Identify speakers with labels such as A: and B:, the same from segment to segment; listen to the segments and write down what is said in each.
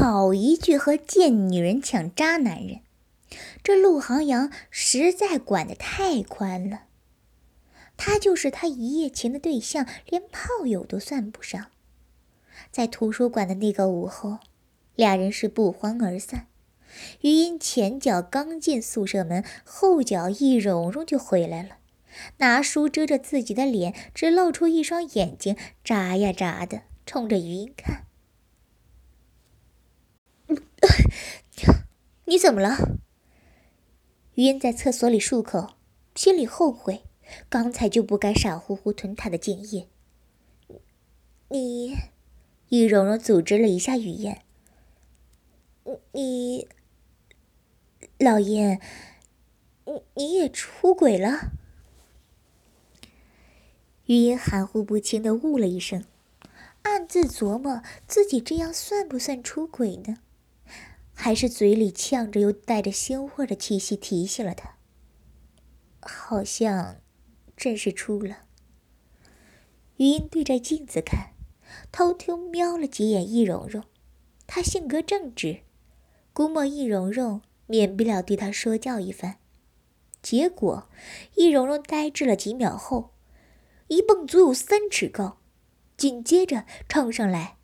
A: 好一句和贱女人抢渣男人，这陆航阳实在管得太宽了。他就是他一夜情的对象，连炮友都算不上。在图书馆的那个午后，俩人是不欢而散。余音前脚刚进宿舍门，后脚易容容就回来了，拿书遮着自己的脸，只露出一双眼睛，眨呀眨的，冲着余音看。你怎么了？余音在厕所里漱口，心里后悔，刚才就不该傻乎乎吞他的精液。你，易容容组织了一下语言。你。老燕，你你也出轨了？余音含糊不清的呜了一声，暗自琢磨自己这样算不算出轨呢？还是嘴里呛着又带着腥味的气息提醒了他？好像真是出了。余音对着镜子看，偷偷瞄了几眼易容容，她性格正直，估摸易容容。免不了对他说教一番，结果易容容呆滞了几秒后，一蹦足有三尺高，紧接着冲上来，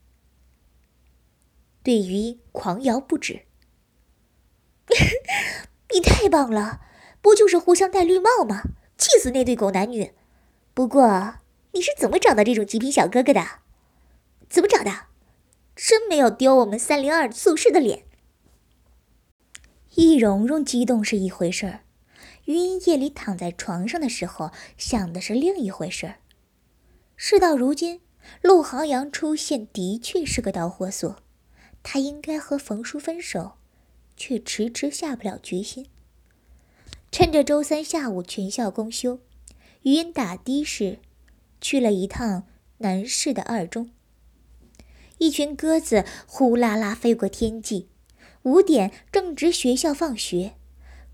A: 对于狂摇不止：“你太棒了，不就是互相戴绿帽吗？气死那对狗男女！不过你是怎么找到这种极品小哥哥的？怎么找的？真没有丢我们三零二宿舍的脸。”易容容激动是一回事儿，余音夜里躺在床上的时候想的是另一回事儿。事到如今，陆航阳出现的确是个导火索，他应该和冯叔分手，却迟迟下不了决心。趁着周三下午全校公休，余音打的士去了一趟南市的二中。一群鸽子呼啦啦飞过天际。五点正值学校放学，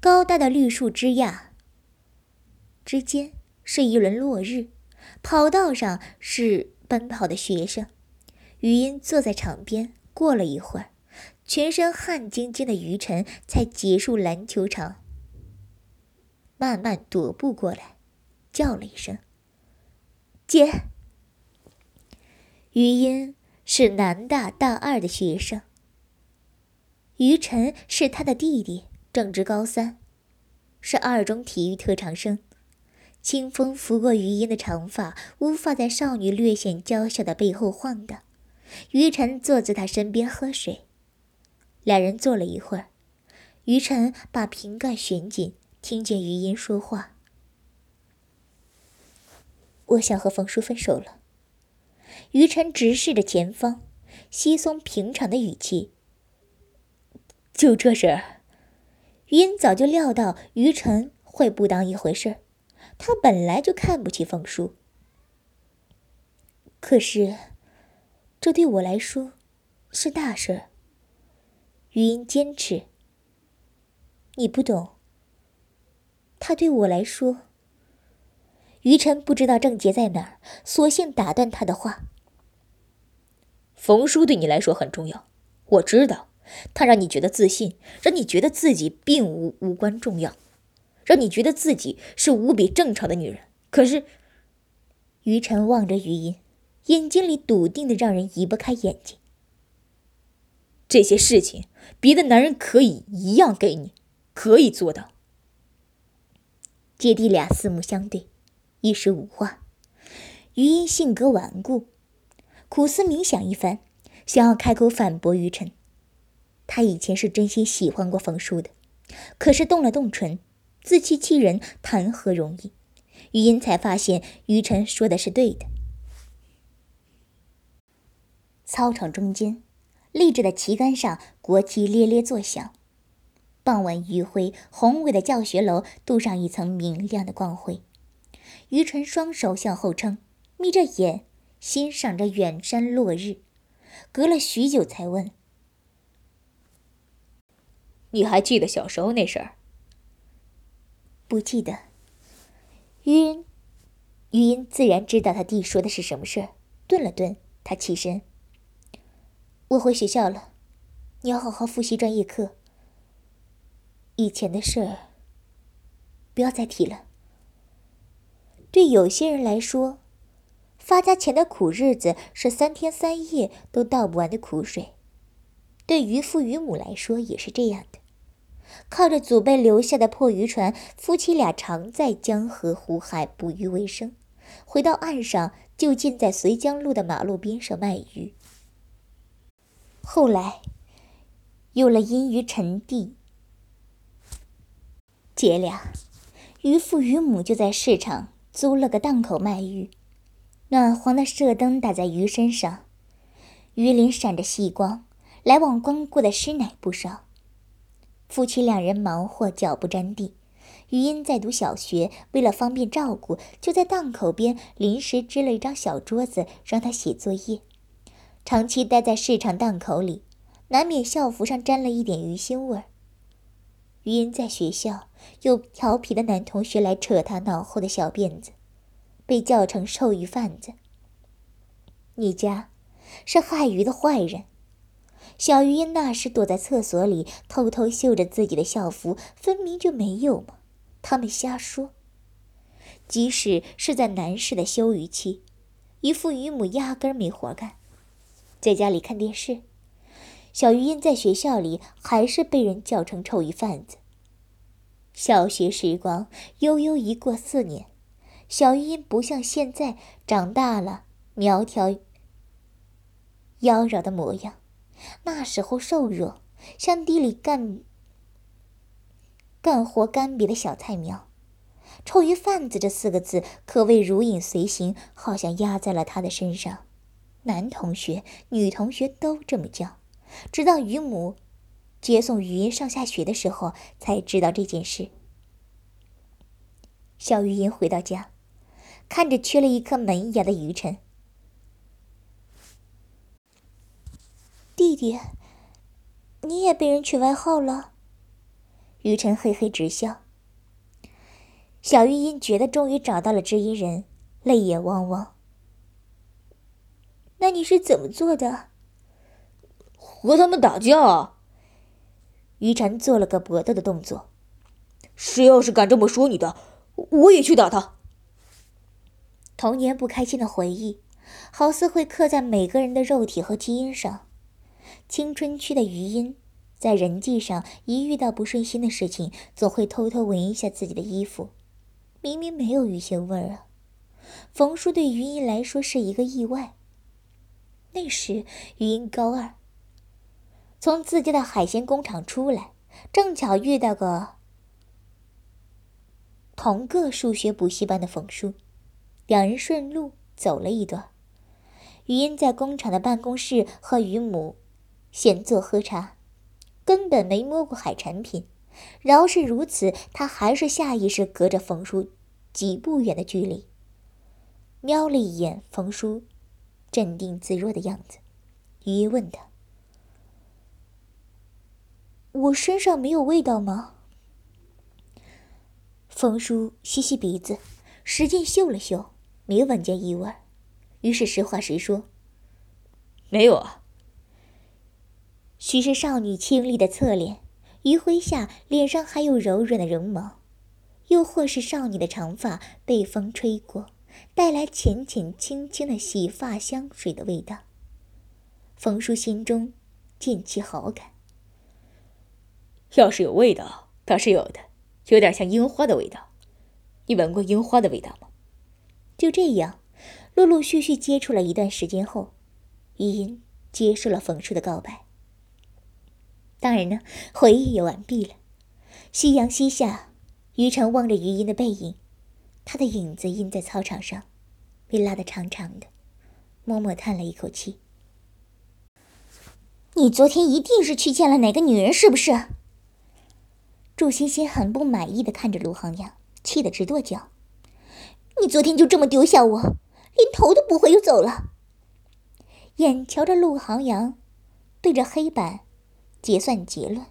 A: 高大的绿树枝桠之间是一轮落日，跑道上是奔跑的学生。余音坐在场边，过了一会儿，全身汗津津的余晨才结束篮球场，慢慢踱步过来，叫了一声：“姐。”余音是南大大二的学生。于晨是他的弟弟，正值高三，是二中体育特长生。清风拂过余音的长发，无法在少女略显娇小的背后晃荡。于晨坐在他身边喝水，两人坐了一会儿。于晨把瓶盖旋紧，听见余音说话：“我想和冯叔分手了。”于晨直视着前方，稀松平常的语气。就这事儿，余音早就料到于晨会不当一回事他本来就看不起冯叔。可是，这对我来说是大事。余音坚持。你不懂。他对我来说，于晨不知道症结在哪儿，索性打断他的话。
B: 冯叔对你来说很重要，我知道。他让你觉得自信，让你觉得自己并无无关重要，让你觉得自己是无比正常的女人。可是，
A: 于晨望着余音，眼睛里笃定的让人移不开眼睛。
B: 这些事情，别的男人可以一样给你，可以做到。
A: 姐弟俩四目相对，一时无话。余音性格顽固，苦思冥想一番，想要开口反驳于晨。他以前是真心喜欢过冯叔的，可是动了动唇，自欺欺人，谈何容易？余音才发现于晨说的是对的。操场中间，立着的旗杆上国旗咧咧作响。傍晚余晖，宏伟的教学楼镀上一层明亮的光辉。于纯双手向后撑，眯着眼欣赏着远山落日，隔了许久才问。
B: 你还记得小时候那事儿？
A: 不记得。余音，余音自然知道他弟说的是什么事儿。顿了顿，他起身：“我回学校了。”你要好好复习专业课。以前的事儿，不要再提了。对有些人来说，发家前的苦日子是三天三夜都倒不完的苦水；对于父渔母来说也是这样的。靠着祖辈留下的破渔船，夫妻俩常在江河湖海捕鱼为生。回到岸上，就近在绥江路的马路边上卖鱼。后来，有了阴鱼沉地，姐俩，渔父渔母就在市场租了个档口卖鱼。暖黄的射灯打在鱼身上，鱼鳞闪着细光，来往光顾的师奶不少。夫妻两人忙活脚不沾地。余音在读小学，为了方便照顾，就在档口边临时支了一张小桌子，让他写作业。长期待在市场档口里，难免校服上沾了一点鱼腥味儿。余音在学校有调皮的男同学来扯他脑后的小辫子，被叫成臭鱼贩子。你家是害鱼的坏人。小余音那时躲在厕所里，偷偷嗅着自己的校服，分明就没有嘛。他们瞎说。即使是在男士的休渔期，渔父渔母压根儿没活干，在家里看电视。小鱼因在学校里还是被人叫成臭鱼贩子。小学时光悠悠一过四年，小鱼因不像现在长大了，苗条妖娆的模样，那时候瘦弱，像地里干。干活干瘪的小菜苗，“臭鱼贩子”这四个字可谓如影随形，好像压在了他的身上。男同学、女同学都这么叫，直到于母接送于音上下学的时候，才知道这件事。小于音回到家，看着缺了一颗门牙的于晨，弟弟，你也被人取外号了。于晨嘿嘿直笑，小玉音觉得终于找到了知音人，泪眼汪汪。那你是怎么做的？
B: 和他们打架。
A: 于晨做了个搏斗的动作。
B: 谁要是敢这么说你的，我也去打他。
A: 童年不开心的回忆，好似会刻在每个人的肉体和基因上。青春期的余音。在人际上，一遇到不顺心的事情，总会偷偷闻一下自己的衣服，明明没有鱼腥味儿啊。冯叔对余音来说是一个意外。那时余音高二，从自家的海鲜工厂出来，正巧遇到个同个数学补习班的冯叔，两人顺路走了一段。余音在工厂的办公室和余母闲坐喝茶。根本没摸过海产品，饶是如此，他还是下意识隔着冯叔几步远的距离，瞄了一眼冯叔镇定自若的样子，余音问他：“我身上没有味道吗？”冯叔吸吸鼻子，使劲嗅了嗅，没闻见异味，于是实话实说：“
B: 没有啊。”
A: 许是少女清丽的侧脸，余晖下脸上还有柔软的绒毛，又或是少女的长发被风吹过，带来浅浅轻轻的洗发香水的味道。冯叔心中渐起好感。
B: 要是有味道，倒是有的，有点像樱花的味道。你闻过樱花的味道吗？
A: 就这样，陆陆续续接触了一段时间后，余音接受了冯叔的告白。当然呢，回忆也完毕了。夕阳西下，于晨望着余音的背影，他的影子印在操场上，被拉得长长的，默默叹了一口气。你昨天一定是去见了哪个女人，是不是？祝欣欣很不满意的看着陆航阳，气得直跺脚。你昨天就这么丢下我，连头都不回就走了？眼瞧着陆航阳对着黑板。结算结论，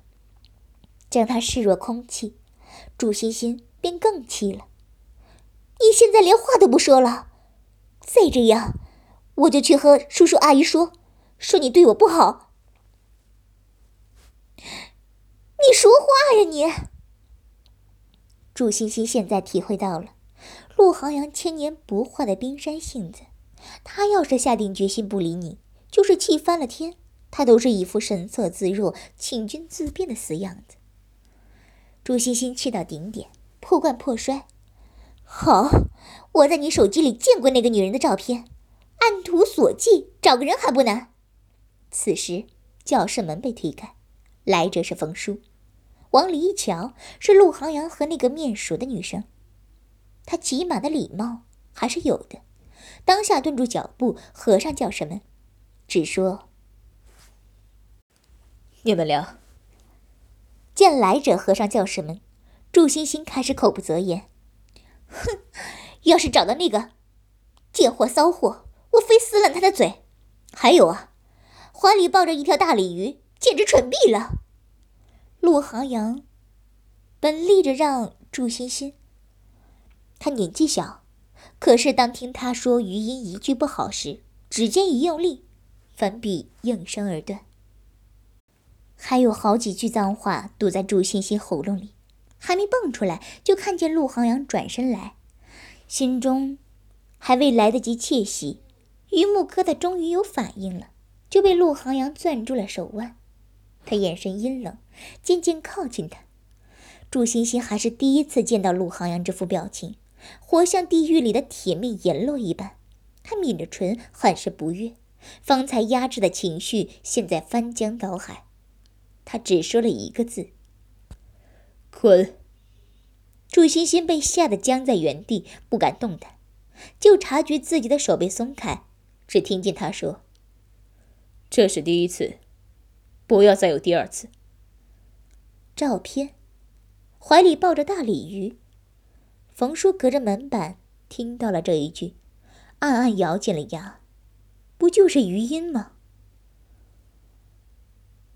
A: 将他视若空气，祝欣欣便更气了。你现在连话都不说了，再这样，我就去和叔叔阿姨说，说你对我不好。你说话呀你。祝欣欣现在体会到了陆航阳千年不化的冰山性子。他要是下定决心不理你，就是气翻了天，他都是一副神色自若、请君自便的死样子。祝欣欣气到顶点，破罐破摔。好，我在你手机里见过那个女人的照片，按图索骥，找个人还不难。此时，教室门被推开，来者是冯叔。往里一瞧，是陆航阳和那个面熟的女生。他起码的礼貌还是有的，当下顿住脚步，合上教室门，只说：“
B: 你们聊。”
A: 见来者合上教室门，祝星星开始口不择言：“哼，要是找到那个贱货骚货，我非撕烂他的嘴。还有啊，怀里抱着一条大鲤鱼，简直蠢毙了。”陆航阳本立着让祝欣欣，他年纪小，可是当听他说余音一句不好时，指尖一用力，粉笔应声而断。还有好几句脏话堵在祝欣欣喉咙里，还没蹦出来，就看见陆航阳转身来，心中还未来得及窃喜，榆木疙瘩终于有反应了，就被陆航阳攥住了手腕。他眼神阴冷，渐渐靠近他。祝欣欣还是第一次见到陆航阳这副表情，活像地狱里的铁面阎罗一般。他抿着唇，很是不悦，方才压制的情绪现在翻江倒海。他只说了一个字：“
B: 滚。”
A: 楚欣欣被吓得僵在原地，不敢动弹，就察觉自己的手被松开，只听见他说：“
B: 这是第一次，不要再有第二次。”
A: 照片，怀里抱着大鲤鱼。冯叔隔着门板听到了这一句，暗暗咬紧了牙，不就是余音吗？